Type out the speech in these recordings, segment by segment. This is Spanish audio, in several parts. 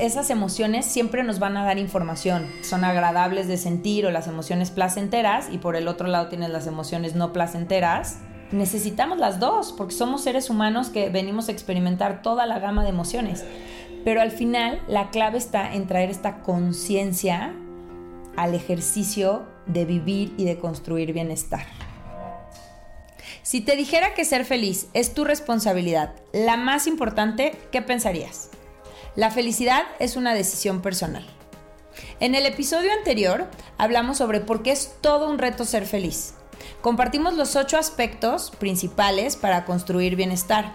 Esas emociones siempre nos van a dar información. Son agradables de sentir o las emociones placenteras y por el otro lado tienes las emociones no placenteras. Necesitamos las dos porque somos seres humanos que venimos a experimentar toda la gama de emociones. Pero al final la clave está en traer esta conciencia al ejercicio de vivir y de construir bienestar. Si te dijera que ser feliz es tu responsabilidad, la más importante, ¿qué pensarías? La felicidad es una decisión personal. En el episodio anterior hablamos sobre por qué es todo un reto ser feliz. Compartimos los ocho aspectos principales para construir bienestar.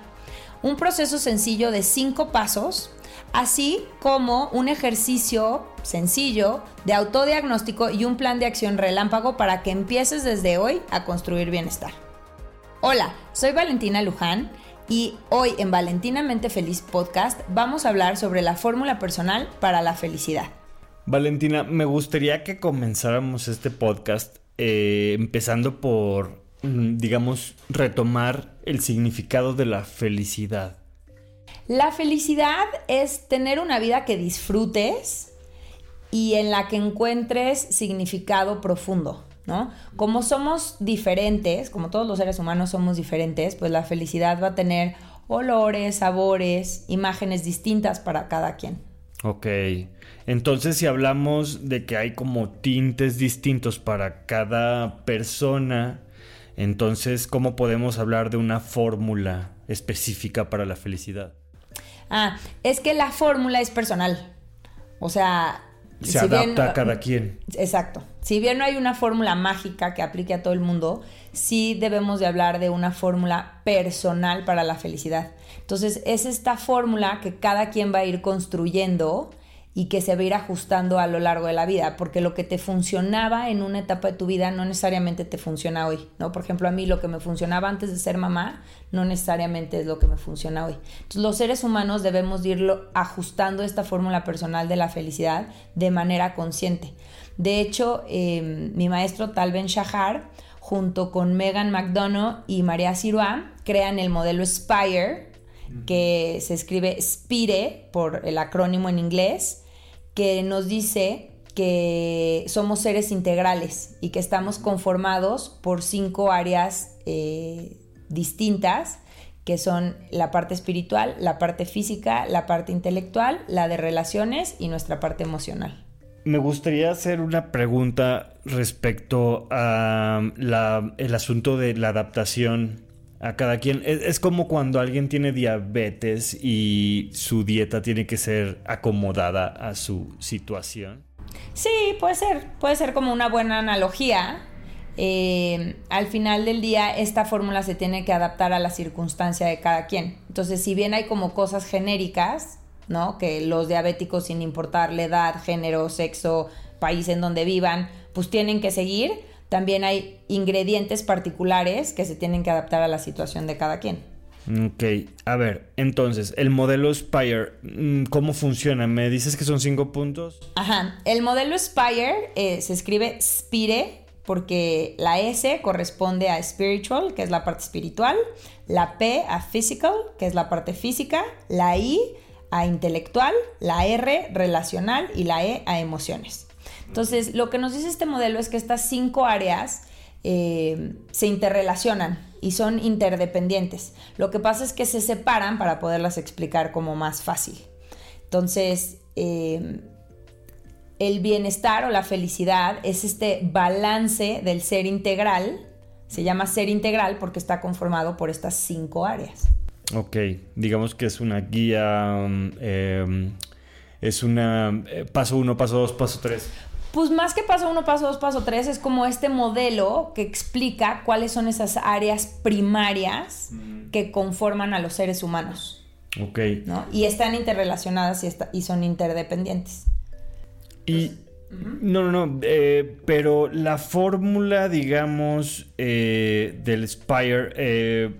Un proceso sencillo de cinco pasos, así como un ejercicio sencillo de autodiagnóstico y un plan de acción relámpago para que empieces desde hoy a construir bienestar. Hola, soy Valentina Luján y hoy en Valentinamente Feliz Podcast vamos a hablar sobre la fórmula personal para la felicidad. Valentina, me gustaría que comenzáramos este podcast eh, empezando por, mm, digamos, retomar el significado de la felicidad. La felicidad es tener una vida que disfrutes y en la que encuentres significado profundo. ¿No? Como somos diferentes, como todos los seres humanos somos diferentes, pues la felicidad va a tener olores, sabores, imágenes distintas para cada quien. Ok, entonces si hablamos de que hay como tintes distintos para cada persona, entonces ¿cómo podemos hablar de una fórmula específica para la felicidad? Ah, es que la fórmula es personal. O sea, se adapta a cada quien. Exacto. Si bien no hay una fórmula mágica que aplique a todo el mundo, sí debemos de hablar de una fórmula personal para la felicidad. Entonces, es esta fórmula que cada quien va a ir construyendo y que se va a ir ajustando a lo largo de la vida, porque lo que te funcionaba en una etapa de tu vida no necesariamente te funciona hoy, ¿no? Por ejemplo, a mí lo que me funcionaba antes de ser mamá no necesariamente es lo que me funciona hoy. Entonces, los seres humanos debemos irlo ajustando esta fórmula personal de la felicidad de manera consciente. De hecho, em, mi maestro Tal Ben Shahar, junto con Megan McDonough y María Siroa, crean el modelo Spire, que se escribe SPIRE por el acrónimo en inglés, que nos dice que somos seres integrales y que estamos conformados por cinco áreas eh, distintas, que son la parte espiritual, la parte física, la parte intelectual, la de relaciones y nuestra parte emocional. Me gustaría hacer una pregunta respecto a el asunto de la adaptación a cada quien. Es, como cuando alguien tiene diabetes y su dieta tiene que ser acomodada a su situación. Sí, puede ser. Puede ser como una buena analogía. Eh, al final del día, esta fórmula se tiene que adaptar a la circunstancia de cada quien. Entonces, si bien hay como cosas genéricas, ¿no? Que los diabéticos, sin importar la edad, género, sexo, país en donde vivan, pues tienen que seguir también hay ingredientes particulares que se tienen que adaptar a la situación de cada quien. Ok, a ver, entonces, el modelo Spire, mm, ¿cómo funciona? ¿Me dices que son cinco puntos? Ajá, el modelo Spire eh, se escribe Spire porque la S corresponde a spiritual, que es la parte espiritual, la P a physical, que es la parte física, la I a intelectual, la R relacional y la E a emociones. Entonces, lo que nos dice este modelo es que estas cinco áreas eh, se interrelacionan y son interdependientes. Lo que pasa es que se separan para poderlas explicar como más fácil. Entonces, eh, el bienestar o la felicidad es este balance del ser integral. Se llama ser integral porque está conformado por estas cinco áreas. Ok, digamos que es una guía, um, eh, es una paso uno, paso dos, paso tres. Pues más que paso uno, paso dos, paso tres, es como este modelo que explica cuáles son esas áreas primarias que conforman a los seres humanos. Ok. ¿no? Y están interrelacionadas y, y son interdependientes. Y. No, no, no. Eh, pero la fórmula, digamos, eh, del Spire. Eh,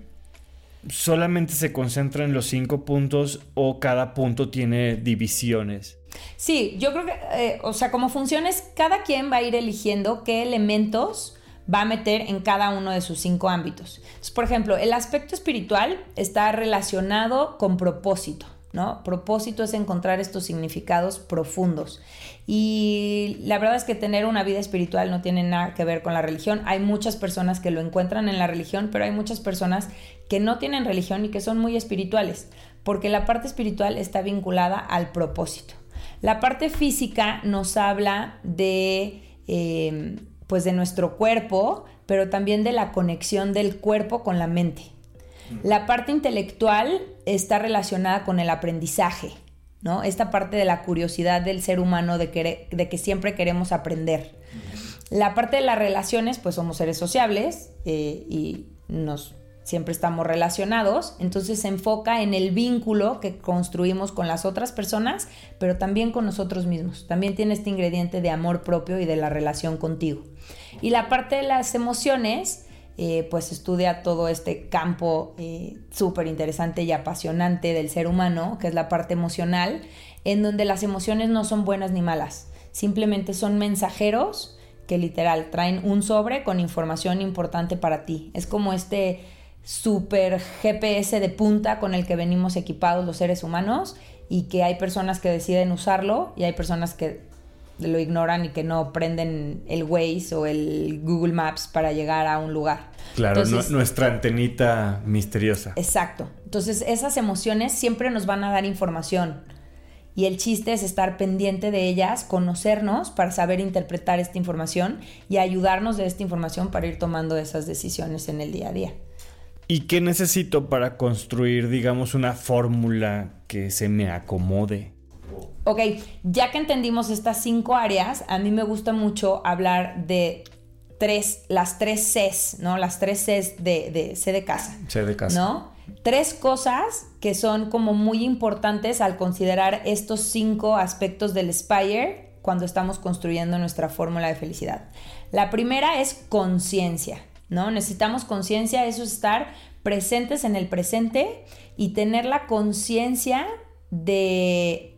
solamente se concentra en los cinco puntos o cada punto tiene divisiones. Sí, yo creo que, eh, o sea, como funciona es cada quien va a ir eligiendo qué elementos va a meter en cada uno de sus cinco ámbitos. por ejemplo, el aspecto espiritual está relacionado con propósito. ¿no? Propósito es encontrar estos significados profundos. Y la verdad es que tener una vida espiritual no tiene nada que ver con la religión. Hay muchas personas que lo encuentran en la religión, pero hay muchas personas que no tienen religión y que son muy espirituales, porque la parte espiritual está vinculada al propósito. La parte física nos habla de, eh, pues de nuestro cuerpo, pero también de la conexión del cuerpo con la mente. La parte intelectual está relacionada con el aprendizaje, ¿no? Esta parte de la curiosidad del ser humano de, que siempre queremos aprender. La parte de las relaciones, pues somos seres sociables eh, y nos siempre estamos relacionados, entonces se enfoca en el vínculo que construimos con las otras personas, pero también con nosotros mismos. También tiene este ingrediente de amor propio y de la relación contigo. Y la parte de las emociones eh, pues estudia todo este campo eh, súper interesante y apasionante del ser humano, que es la parte emocional, en donde las emociones no son buenas ni malas, simplemente son mensajeros que literal traen un sobre con información importante para ti. Es como este super GPS de punta con el que venimos equipados los seres humanos y que hay personas que deciden usarlo y hay personas que lo ignoran y que no prenden el Waze o el Google Maps para llegar a un lugar. Claro, nuestra antenita misteriosa. Exacto. Entonces esas emociones siempre nos van a dar información y el chiste es estar pendiente de ellas, conocernos para saber interpretar esta información y ayudarnos de esta información para ir tomando esas decisiones en el día a día. ¿Y qué necesito para construir, digamos, una fórmula que se me acomode? Ok, ya que entendimos estas cinco áreas, a mí me gusta mucho hablar de tres, las tres Cs, ¿no? Las tres Cs de, de C de casa. C de casa. ¿No? Tres cosas que son como muy importantes al considerar estos cinco aspectos del Spire cuando estamos construyendo nuestra fórmula de felicidad. La primera es conciencia, Necesitamos conciencia, eso es estar presentes en el presente y tener la conciencia de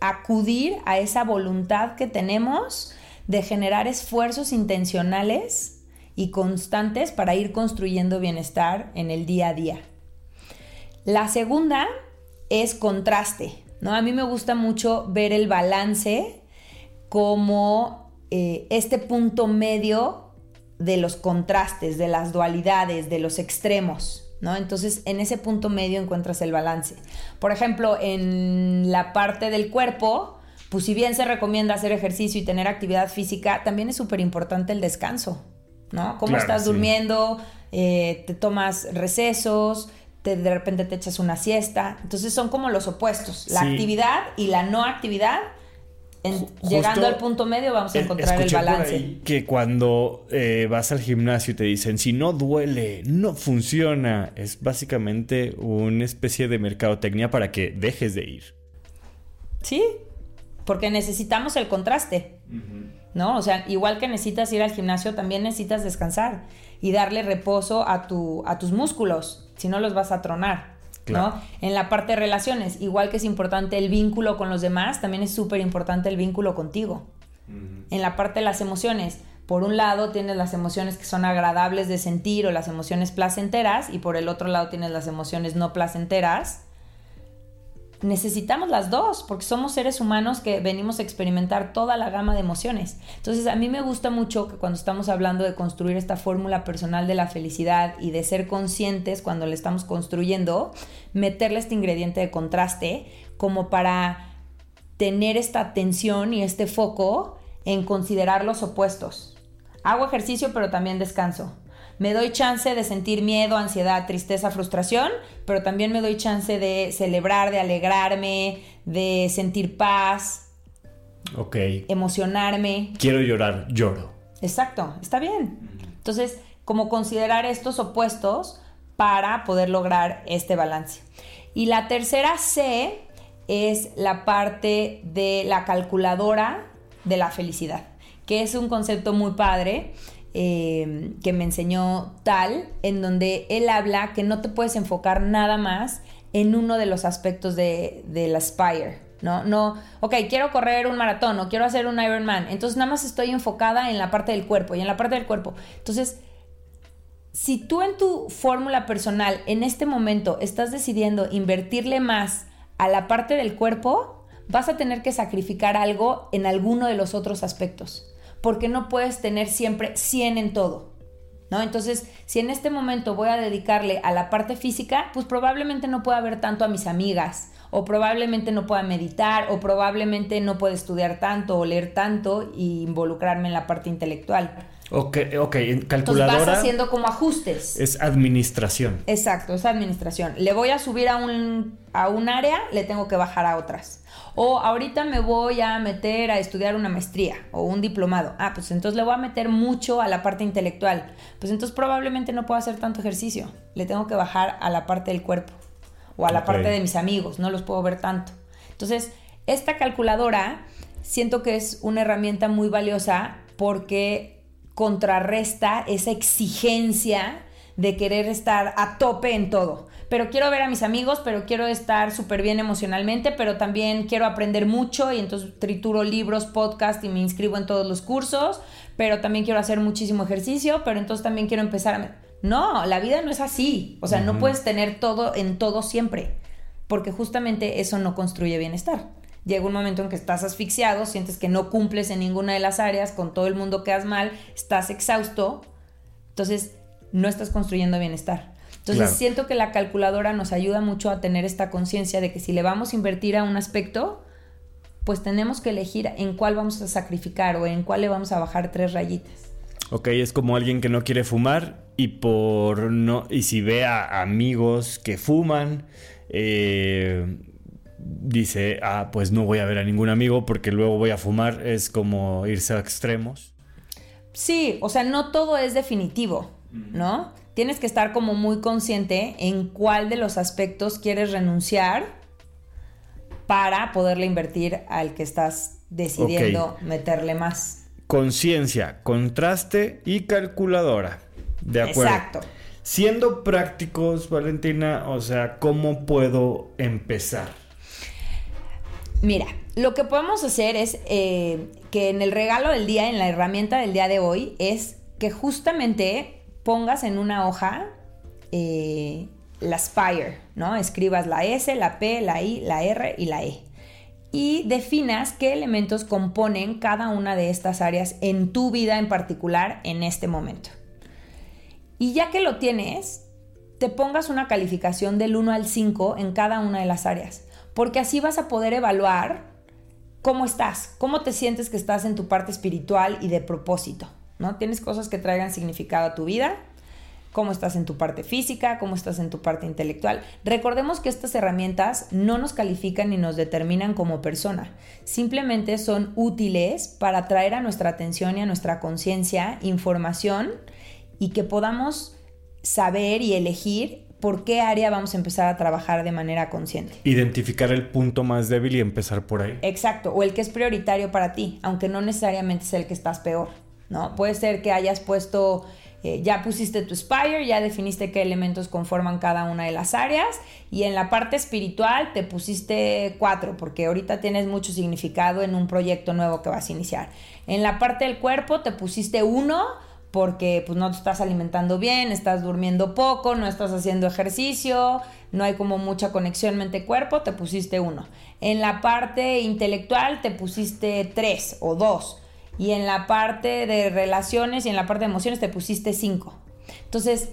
acudir a esa voluntad que tenemos de generar esfuerzos intencionales y constantes para ir construyendo bienestar en el día a día. La segunda es contraste, ¿no? A mí me gusta mucho ver el balance como eh, este punto medio de los contrastes, de las dualidades, de los extremos. Entonces, en ese punto medio encuentras el balance. Por ejemplo, en la parte del cuerpo, pues si bien se recomienda hacer ejercicio y tener actividad física, también es súper importante el descanso, ¿no? ¿Cómo estás durmiendo? Eh, te tomas recesos, de repente te echas una siesta. Entonces son como los opuestos, la actividad y la no actividad llegando al punto medio vamos a encontrar el balance. que cuando eh, vas al gimnasio y te dicen si no duele, no funciona, es básicamente una especie de mercadotecnia para que dejes de ir. Sí, porque necesitamos el contraste. ¿No? O sea, igual que necesitas ir al gimnasio, también necesitas descansar y darle reposo a, tu, a tus músculos, si no los vas a tronar. ¿No? En la parte de relaciones, igual que es importante el vínculo con los demás, también es súper importante el vínculo contigo. En la parte de las emociones, por un lado tienes las emociones que son agradables de sentir o las emociones placenteras y por el otro lado tienes las emociones no placenteras necesitamos las dos, porque somos seres humanos que venimos a experimentar toda la gama de emociones. Entonces, a mí me gusta mucho que cuando estamos hablando de construir esta fórmula personal de la felicidad y de ser conscientes cuando le estamos construyendo, meterle este ingrediente de contraste como para tener esta atención y este foco en considerar los opuestos. Hago ejercicio, pero también descanso me doy chance de sentir miedo, ansiedad, tristeza, frustración, pero también me doy chance de celebrar, de alegrarme, de sentir paz. Ok. Emocionarme. Quiero llorar, lloro. Exacto, está bien. Entonces, como considerar estos opuestos para poder lograr este balance. Y la tercera C es la parte de la calculadora de la felicidad, que es un concepto muy padre Em, que me enseñó tal, en donde él habla que no te puedes enfocar nada más en uno de los aspectos de, la Spire. ¿no? No, ok, quiero correr un maratón o quiero hacer un Ironman. Entonces nada más estoy enfocada en la parte del cuerpo y en la parte del cuerpo. Entonces, si tú en tu fórmula personal en este momento estás decidiendo invertirle más a la parte del cuerpo, vas a tener que sacrificar algo en alguno de los otros aspectos, porque no puedes tener siempre 100 en todo. ¿No? Entonces, si en este momento voy a dedicarle a la parte física, pues probablemente no pueda ver tanto a mis amigas, o probablemente no pueda meditar, o probablemente no pueda estudiar tanto o leer tanto y involucrarme en la parte intelectual. Ok, ok, calculadora. Entonces vas haciendo como ajustes. Es administración. Exacto, es administración. Le voy a subir a un, a un área, le tengo que bajar a otras. O ahorita me voy a meter a estudiar una maestría o un diplomado. Ah, pues entonces le voy a meter mucho a la parte intelectual. Pues entonces probablemente no puedo hacer tanto ejercicio. Le tengo que bajar a la parte del cuerpo o a la parte de mis amigos. No los puedo ver tanto. Entonces, esta calculadora siento que es una herramienta muy valiosa porque contrarresta esa exigencia de querer estar a tope en todo. Pero quiero ver a mis amigos, pero quiero estar súper bien emocionalmente, pero también quiero aprender mucho y entonces trituro libros, podcast y me inscribo en todos los cursos, pero también quiero hacer muchísimo ejercicio, pero entonces también quiero empezar a... No, la vida no es así. O sea, no puedes tener todo en todo siempre, porque justamente eso no construye bienestar llega un momento en que estás asfixiado, sientes que no cumples en ninguna de las áreas, con todo el mundo quedas mal, estás exhausto, entonces no estás construyendo bienestar. Entonces siento que la calculadora nos ayuda mucho a tener esta conciencia de que si le vamos a invertir a un aspecto, pues tenemos que elegir en cuál vamos a sacrificar o en cuál le vamos a bajar tres rayitas. Ok, es como alguien que no quiere fumar y por no y si ve a amigos que fuman, eh, dice, ah, pues no voy a ver a ningún amigo porque luego voy a fumar, es como irse a extremos. Sí, o sea, no todo es definitivo, ¿no? Tienes que estar como muy consciente en cuál de los aspectos quieres renunciar para poderle invertir al que estás decidiendo meterle más. Conciencia, contraste y calculadora. De acuerdo. Exacto. Siendo prácticos, Valentina, o sea, ¿cómo puedo empezar? Mira, lo que podemos hacer es eh, que en el regalo del día, en la herramienta del día de hoy, es que justamente pongas en una hoja eh, la ¿no? Escribas la S, la P, la I, la R y la E. Y definas qué elementos componen cada una de estas áreas en tu vida en particular en este momento. Y ya que lo tienes, te pongas una calificación del 1 al 5 en cada una de las áreas porque así vas a poder evaluar cómo estás, cómo te sientes que estás en tu parte espiritual y de propósito, ¿no? Tienes cosas que traigan significado a tu vida, cómo estás en tu parte física, cómo estás en tu parte intelectual. Recordemos que estas herramientas no nos califican ni nos determinan como persona, simplemente son útiles para traer a nuestra atención y a nuestra conciencia información y que podamos saber y elegir por qué área vamos a empezar a trabajar de manera consciente. Identificar el punto más débil y empezar por ahí. Exacto, o el que es prioritario para ti, aunque no necesariamente es el que estás peor, ¿no? Puede ser que hayas puesto, eh, ya pusiste tu Spire, ya definiste qué elementos conforman cada una de las áreas y en la parte espiritual te pusiste cuatro, porque ahorita tienes mucho significado en un proyecto nuevo que vas a iniciar. En la parte del cuerpo te pusiste uno, porque pues no te estás alimentando bien, estás durmiendo poco, no estás haciendo ejercicio, no hay como mucha conexión mente-cuerpo, te pusiste uno. En la parte intelectual te pusiste tres o dos. Y en la parte de relaciones y en la parte de emociones te pusiste cinco. Entonces,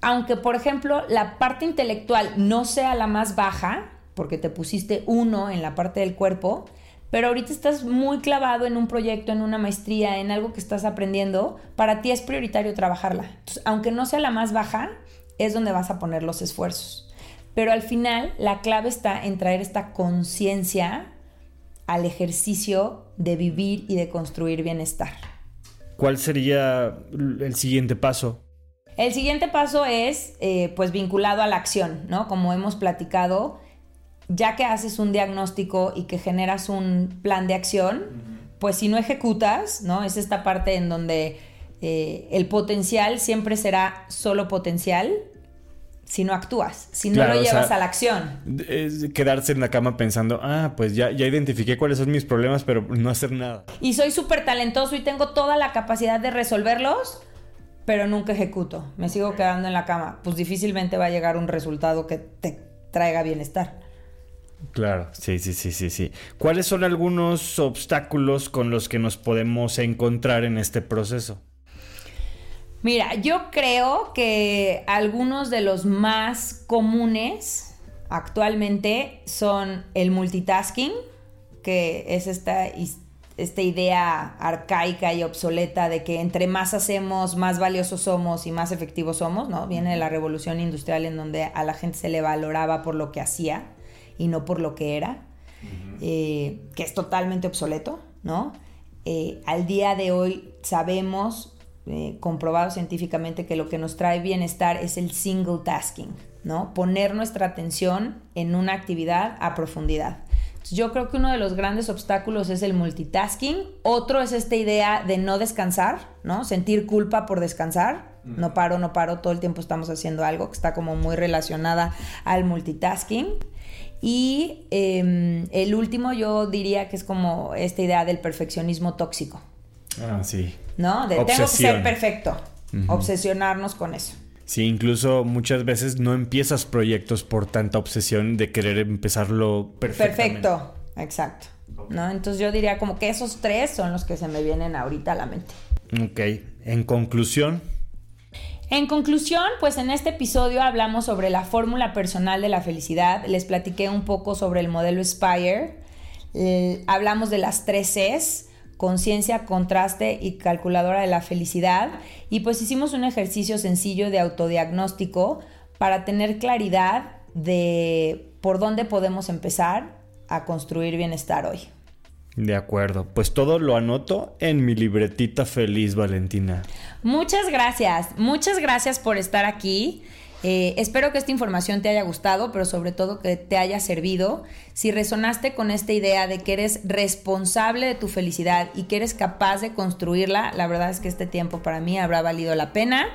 aunque por ejemplo la parte intelectual no sea la más baja, porque te pusiste uno en la parte del cuerpo, pero ahorita estás muy clavado en un proyecto, en una maestría, en algo que estás aprendiendo, para ti es prioritario trabajarla. Entonces, aunque no sea la más baja, es donde vas a poner los esfuerzos. Pero al final, la clave está en traer esta conciencia al ejercicio de vivir y de construir bienestar. ¿Cuál sería el siguiente paso? El siguiente paso es, eh, pues, vinculado a la acción, ¿no? Como hemos platicado, ya que haces un diagnóstico y que generas un plan de acción, pues si no ejecutas, ¿no? Es esta parte en donde eh, el potencial siempre será solo potencial si no actúas, si no lo llevas a la acción. Es quedarse en la cama pensando, ah, pues ya, ya identifiqué cuáles son mis problemas, pero no hacer nada. Y soy súper talentoso y tengo toda la capacidad de resolverlos, pero nunca ejecuto. Me sigo quedando en la cama. Pues difícilmente va a llegar un resultado que te traiga bienestar. Claro, sí, sí, sí, sí, sí. ¿Cuáles son algunos obstáculos con los que nos podemos encontrar en este proceso? Mira, yo creo que algunos de los más comunes actualmente son el multitasking, que es esta, esta idea arcaica y obsoleta de que entre más hacemos, más valiosos somos y más efectivos somos, ¿no? Viene de la revolución industrial en donde a la gente se le valoraba por lo que hacía y no por lo que era, eh, que es totalmente obsoleto, ¿no? Eh, al día de hoy sabemos, eh, comprobado científicamente, que lo que nos trae bienestar es el single tasking, ¿no? Poner nuestra atención en una actividad a profundidad. yo creo que uno de los grandes obstáculos es el multitasking. Otro es esta idea de no descansar, ¿no? Sentir culpa por descansar. No paro, no paro, todo el tiempo estamos haciendo algo que está como muy relacionada al multitasking. Y em, el último yo diría que es como esta idea del perfeccionismo tóxico. Ah, sí. ¿No? De tengo que ser perfecto. Obsesionarnos con eso. Sí, incluso muchas veces no empiezas proyectos por tanta obsesión de querer empezarlo perfectamente. Perfecto, exacto. ¿No? Entonces yo diría como que esos tres son los que se me vienen ahorita a la mente. Ok, en conclusión. En conclusión, pues en este episodio hablamos sobre la fórmula personal de la felicidad, les platiqué un poco sobre el modelo Spire, eh, hablamos de las tres Cs, conciencia, contraste y calculadora de la felicidad. Y pues hicimos un ejercicio sencillo de autodiagnóstico para tener claridad de por dónde podemos empezar a construir bienestar hoy. De acuerdo, pues todo lo anoto en mi libretita feliz, Valentina. Muchas gracias, muchas gracias por estar aquí. Eh, espero que esta información te haya gustado, pero sobre todo que te haya servido. Si resonaste con esta idea de que eres responsable de tu felicidad y que eres capaz de construirla, la verdad es que este tiempo para mí habrá valido la pena.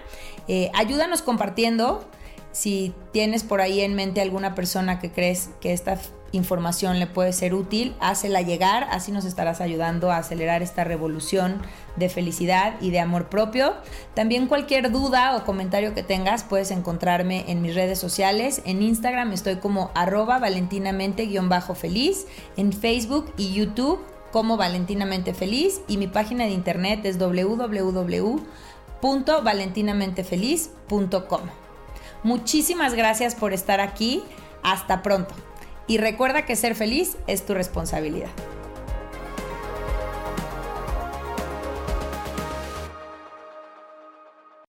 Eh, ayúdanos compartiendo. Si tienes por ahí en mente alguna persona que crees que esta información le puede ser útil, hácela llegar, así nos estarás ayudando a acelerar esta revolución de felicidad y de amor propio. También cualquier duda o comentario que tengas puedes encontrarme en mis redes sociales. En Instagram estoy como arroba valentinamente-feliz, en Facebook y YouTube como Valentinamente Feliz y mi página de internet es www.valentinamentefeliz.com. Muchísimas gracias por estar aquí. Hasta pronto. Y recuerda que ser feliz es tu responsabilidad.